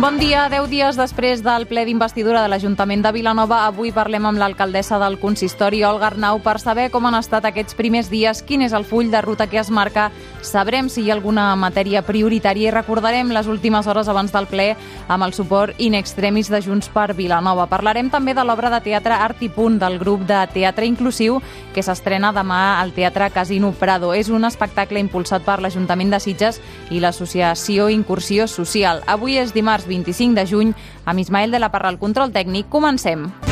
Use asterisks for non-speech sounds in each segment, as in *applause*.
Bon dia. Deu dies després del ple d'investidura de l'Ajuntament de Vilanova, avui parlem amb l'alcaldessa del consistori, Olga Arnau, per saber com han estat aquests primers dies, quin és el full de ruta que es marca, sabrem si hi ha alguna matèria prioritària i recordarem les últimes hores abans del ple amb el suport in extremis de Junts per Vilanova. Parlarem també de l'obra de teatre Art i Punt del grup de teatre inclusiu que s'estrena demà al Teatre Casino Prado. És un espectacle impulsat per l'Ajuntament de Sitges i l'Associació Incursió Social. Avui és dimarts 25 de juny, amb Ismael de la Parra al control tècnic. Comencem.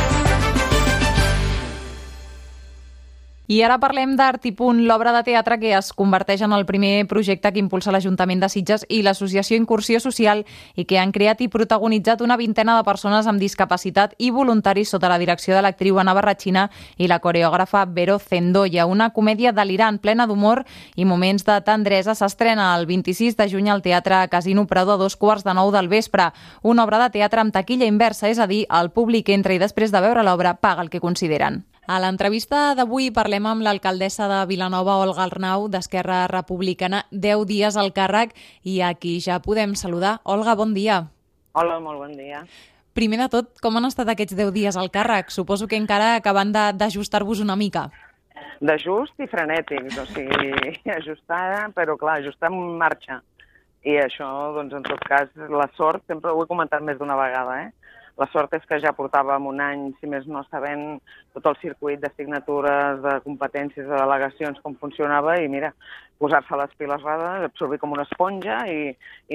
I ara parlem d'Art i Punt, l'obra de teatre que es converteix en el primer projecte que impulsa l'Ajuntament de Sitges i l'Associació Incursió Social i que han creat i protagonitzat una vintena de persones amb discapacitat i voluntaris sota la direcció de l'actriu Ana Barratxina i la coreògrafa Vero Zendoya. Una comèdia delirant, plena d'humor i moments de tendresa s'estrena el 26 de juny al Teatre Casino Prado a dos quarts de nou del vespre. Una obra de teatre amb taquilla inversa, és a dir, el públic entra i després de veure l'obra paga el que consideren. A l'entrevista d'avui parlem amb l'alcaldessa de Vilanova, Olga Arnau, d'Esquerra Republicana, 10 dies al càrrec i aquí ja podem saludar. Olga, bon dia. Hola, molt bon dia. Primer de tot, com han estat aquests 10 dies al càrrec? Suposo que encara acabant d'ajustar-vos una mica. D'ajust i frenètics, o sigui, *laughs* ajustada, però clar, ajustar en marxa. I això, doncs, en tot cas, la sort, sempre ho he comentat més d'una vegada, eh? La sort és que ja portàvem un any, si més no, sabent tot el circuit de signatures, de competències, de delegacions, com funcionava, i mira, posar-se les piles rades, absorbir com una esponja i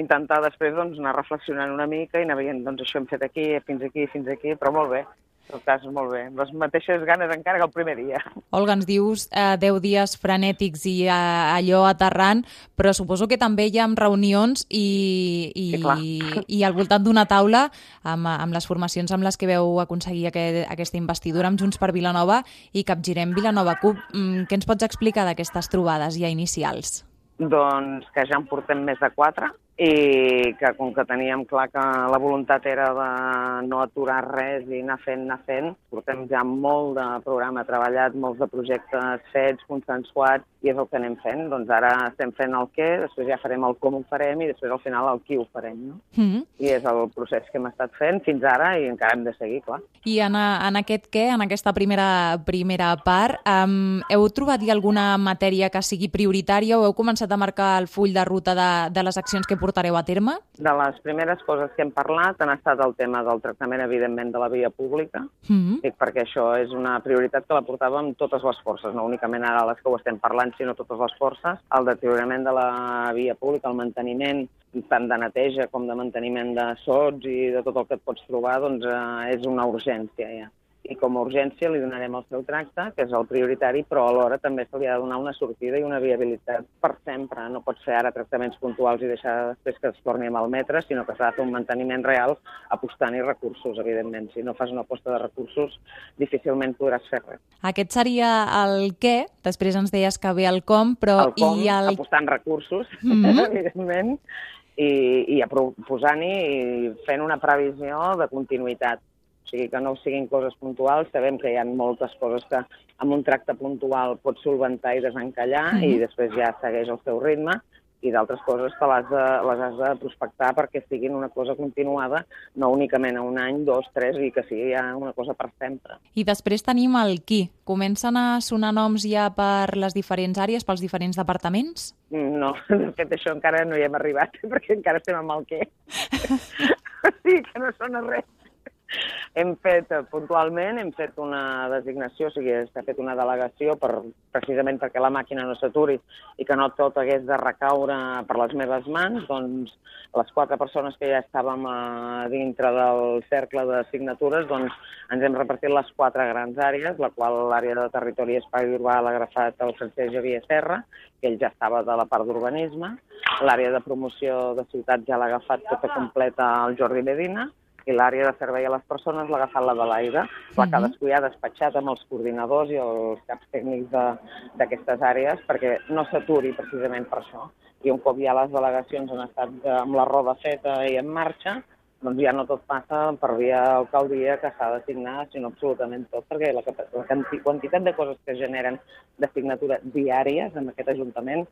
intentar després doncs, anar reflexionant una mica i anar veient, doncs això hem fet aquí, fins aquí, fins aquí, però molt bé. Tot cas, molt bé. Les mateixes ganes encara que el primer dia. Olga, ens dius eh, 10 dies frenètics i eh, allò aterrant, però suposo que també hi ha reunions i, i, Sí, i al voltant d'una taula amb, amb les formacions amb les que veu aconseguir aquest, aquesta investidura amb Junts per Vilanova i Capgirem Vilanova CUP. Mm, què ens pots explicar d'aquestes trobades ja inicials? Doncs que ja en portem més de quatre i que com que teníem clar que la voluntat era de no aturar res i anar fent, anar fent, portem ja molt de programa treballat, molts de projectes fets, consensuats, i és el que anem fent. Doncs ara estem fent el què, després ja farem el com ho farem i després al final el qui ho farem, no? Mm -hmm. I és el procés que hem estat fent fins ara i encara hem de seguir, clar. I en, en aquest què, en aquesta primera, primera part, um, heu trobat ja alguna matèria que sigui prioritària o heu començat a marcar el full de ruta de, de les accions que portareu a terme? De les primeres coses que hem parlat han estat el tema del tractament, evidentment, de la via pública, Mm -hmm. dic perquè això és una prioritat que la portàvem totes les forces, no únicament ara les que ho estem parlant, sinó totes les forces. El deteriorament de la via pública, el manteniment tant de neteja com de manteniment de sots i de tot el que et pots trobar, doncs eh, és una urgència ja. I com a urgència li donarem el seu tracte, que és el prioritari, però alhora també se li ha de donar una sortida i una viabilitat per sempre. No pot ser ara tractaments puntuals i deixar després que es torni a malmetre, sinó que s'ha de fer un manteniment real apostant-hi recursos, evidentment. Si no fas una aposta de recursos, difícilment podràs fer res. Aquest seria el què, després ens deies que ve el com, però el com, i el... apostant recursos, *laughs* Mhm. evidentment, i, i posant-hi i fent una previsió de continuïtat. O sigui, que no siguin coses puntuals. Sabem que hi ha moltes coses que amb un tracte puntual pots solventar i desencallar Mhm. i després ja segueix el seu ritme i d'altres coses que les, de, les has de prospectar perquè siguin una cosa continuada, no únicament a un any, dos, tres, i que sigui ja una cosa per sempre. I després tenim el qui. Comencen a sonar noms ja per les diferents àrees, pels diferents departaments? No, *laughs* de fet això encara no hi hem arribat, *laughs* perquè encara estem amb el què. *laughs* sigui que no sona res. Hem fet, eh, puntualment, hem fet una designació, o sigui, s'ha fet una delegació per, precisament perquè la màquina no s'aturi i que no tot hagués de recaure per les meves mans, doncs les quatre persones que ja estàvem a dintre del cercle de signatures, doncs ens hem repartit les quatre grans àrees, la qual l'àrea de territori i espai urbà l'ha agafat el Francesc Javier Serra, que ell ja estava de la part d'urbanisme, l'àrea de promoció de ciutats ja l'ha agafat tota completa el Jordi Medina, i l'àrea de servei a les persones l'ha agafat la de l'aire, la Mhm. cadascú ja ha despatxat amb els coordinadors i els caps tècnics de- d'aquestes àrees perquè no s'aturi precisament per això. i un cop ja les delegacions han estat amb la roda feta i en marxa, doncs ja no tot passa per via alcaldia que s'ha de signar, sinó absolutament tot, perquè la, la quantitat de coses que generen de signatura diàries en aquest Ajuntament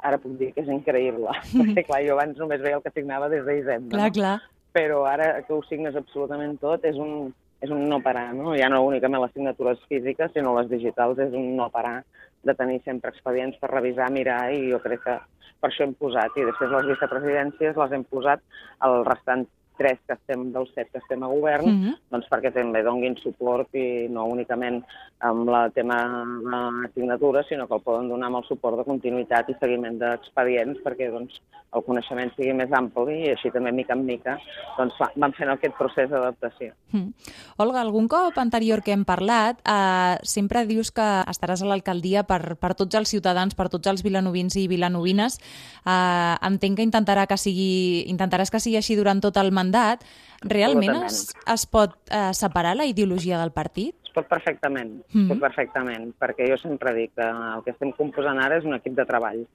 ara puc dir que és increïble, *laughs* perquè clar, jo abans només veia el que signava des d'Hisenda. Clar, no? clar. Però ara que ho signes absolutament tot és un, és un no parar, no? Ja no únicament les signatures físiques, sinó les digitals, és un no parar de tenir sempre expedients per revisar, mirar, i jo crec que per això hem posat. I després les vicepresidències les hem posat al restant tres que estem, dels set que estem a govern, mm -hmm. doncs perquè també donguin suport i no únicament amb el tema de signatura, sinó que el poden donar amb el suport de continuïtat i seguiment d'expedients perquè doncs, el coneixement sigui més ampli i així també, mica en mica, doncs, vam fent aquest procés d'adaptació. Mm. Olga, algun cop anterior que hem parlat, eh, sempre dius que estaràs a l'alcaldia per, per tots els ciutadans, per tots els vilanovins i vilanovines. Eh, entenc que intentarà que sigui, intentaràs que sigui així durant tot el mandat mandat, realment es, es pot eh, separar la ideologia del partit? Es pot perfectament, mm -hmm. pot perfectament, perquè jo sempre dic que el que estem composant ara és un equip de treball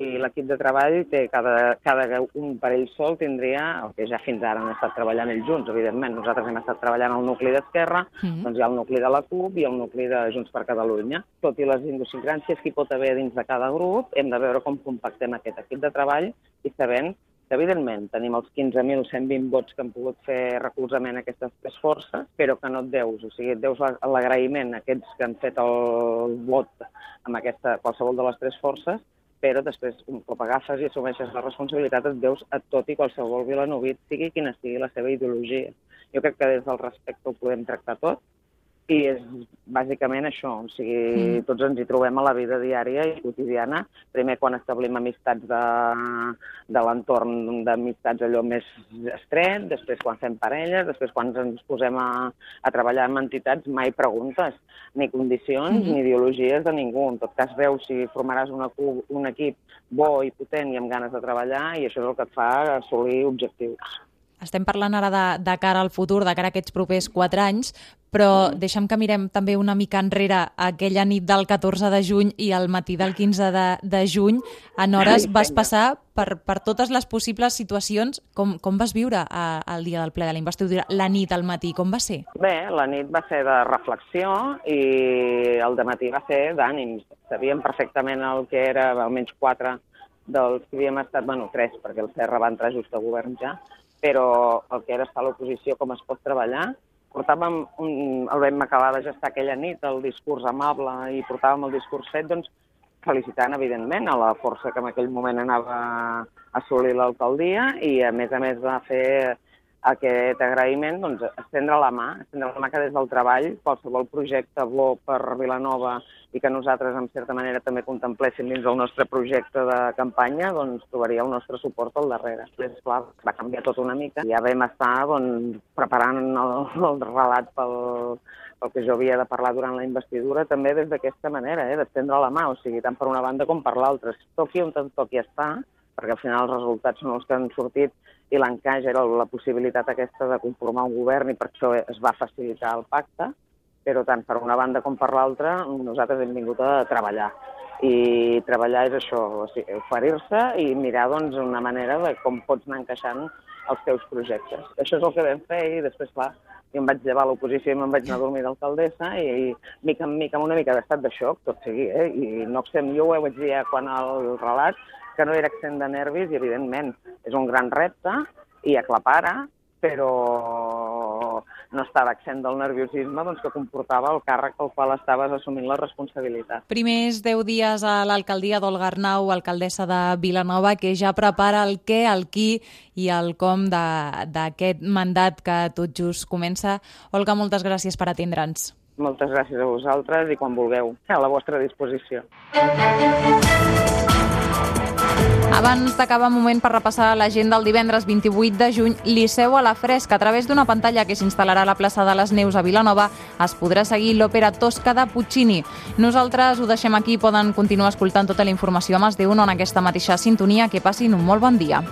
i l'equip de treball té cada, cada un per ell sol tindria el que ja fins ara han estat treballant ells junts, evidentment. Nosaltres hem estat treballant al nucli d'Esquerra, mm -hmm. doncs hi ha el nucli de la CUP i el nucli de Junts per Catalunya. Tot i les idiosincràncies que hi pot haver dins de cada grup, hem de veure com compactem aquest equip de treball i sabent evidentment tenim els 15.120 vots que han pogut fer recolzament a aquestes tres forces, però que no et deus, o sigui, et deus l'agraïment a aquests que han fet el vot amb aquesta, qualsevol de les tres forces, però després, un cop agafes i assumeixes la responsabilitat, et deus a tot i qualsevol vilanovit, sigui quina sigui la seva ideologia. Jo crec que des del respecte ho podem tractar tot, i és bàsicament això, o sigui, mm. tots ens hi trobem a la vida diària i quotidiana. Primer quan establim amistats de, de l'entorn d'amistats allò més estret, després quan fem parelles, després quan ens posem a, a treballar amb entitats, mai preguntes ni condicions mm ni ideologies de ningú. En tot cas, veus si formaràs una, un equip bo i potent i amb ganes de treballar i això és el que et fa assolir objectius. Estem parlant ara de, de cara al futur, de cara a aquests propers quatre anys, però deixa'm que mirem també una mica enrere aquella nit del 14 de juny i el matí del 15 de, de juny. En hores vas passar per, per totes les possibles situacions. Com, com vas viure a, el dia del ple de la investidura, la nit al matí? Com va ser? Bé, la nit va ser de reflexió i el de matí va ser d'ànims. Sabíem perfectament el que era, almenys quatre dels que havíem estat, bueno, tres, perquè el Serra va entrar just a govern ja, però el que era estar a l'oposició, com es pot treballar, portàvem, un, el vam acabar de gestar aquella nit, el discurs amable, i portàvem el discurs fet, doncs, felicitant, evidentment, a la força que en aquell moment anava a assolir l'alcaldia i, a més a més, va fer aquest agraïment, doncs, estendre la mà, estendre la mà que des del treball qualsevol projecte bo per Vilanova i que nosaltres, en certa manera, també contempléssim dins del nostre projecte de campanya, doncs trobaria el nostre suport al darrere. Després, clar, va canviar tot una mica. Ja vam estar doncs, preparant el, el relat pel, pel que jo havia de parlar durant la investidura, també des d'aquesta manera, eh, d'estendre la mà, o sigui, tant per una banda com per l'altra. Toqui on toqui estar, perquè al final els resultats són els que han sortit i l'encaix era la possibilitat aquesta de conformar un govern i per això es va facilitar el pacte, però tant per una banda com per l'altra nosaltres hem vingut a treballar. I treballar és això, o sigui, oferir-se i mirar doncs, una manera de com pots anar encaixant els teus projectes. Això és el que vam fer i després, clar, jo em vaig llevar a l'oposició i me'n vaig anar a dormir d'alcaldessa i, i mica en mica, amb una mica d'estat de xoc, tot sigui, eh? i no exem, jo ho vaig dir quan el relat, que no era accent de nervis i, evidentment, és un gran repte i aclapara, però no estava accent del nerviosisme doncs, que comportava el càrrec pel qual estaves assumint la responsabilitat. Primers 10 dies a l'alcaldia d'Olga Arnau, alcaldessa de Vilanova, que ja prepara el què, el qui i el com d'aquest mandat que tot just comença. Olga, moltes gràcies per atendre'ns. Moltes gràcies a vosaltres i quan vulgueu, a la vostra disposició. Abans d'acabar moment per repassar l'agenda del divendres 28 de juny, Liceu a la Fresca. A través d'una pantalla que s'instal·larà a la plaça de les Neus a Vilanova es podrà seguir l'òpera Tosca de Puccini. Nosaltres ho deixem aquí, poden continuar escoltant tota la informació a Mas de en aquesta mateixa sintonia. Que passin un molt bon dia.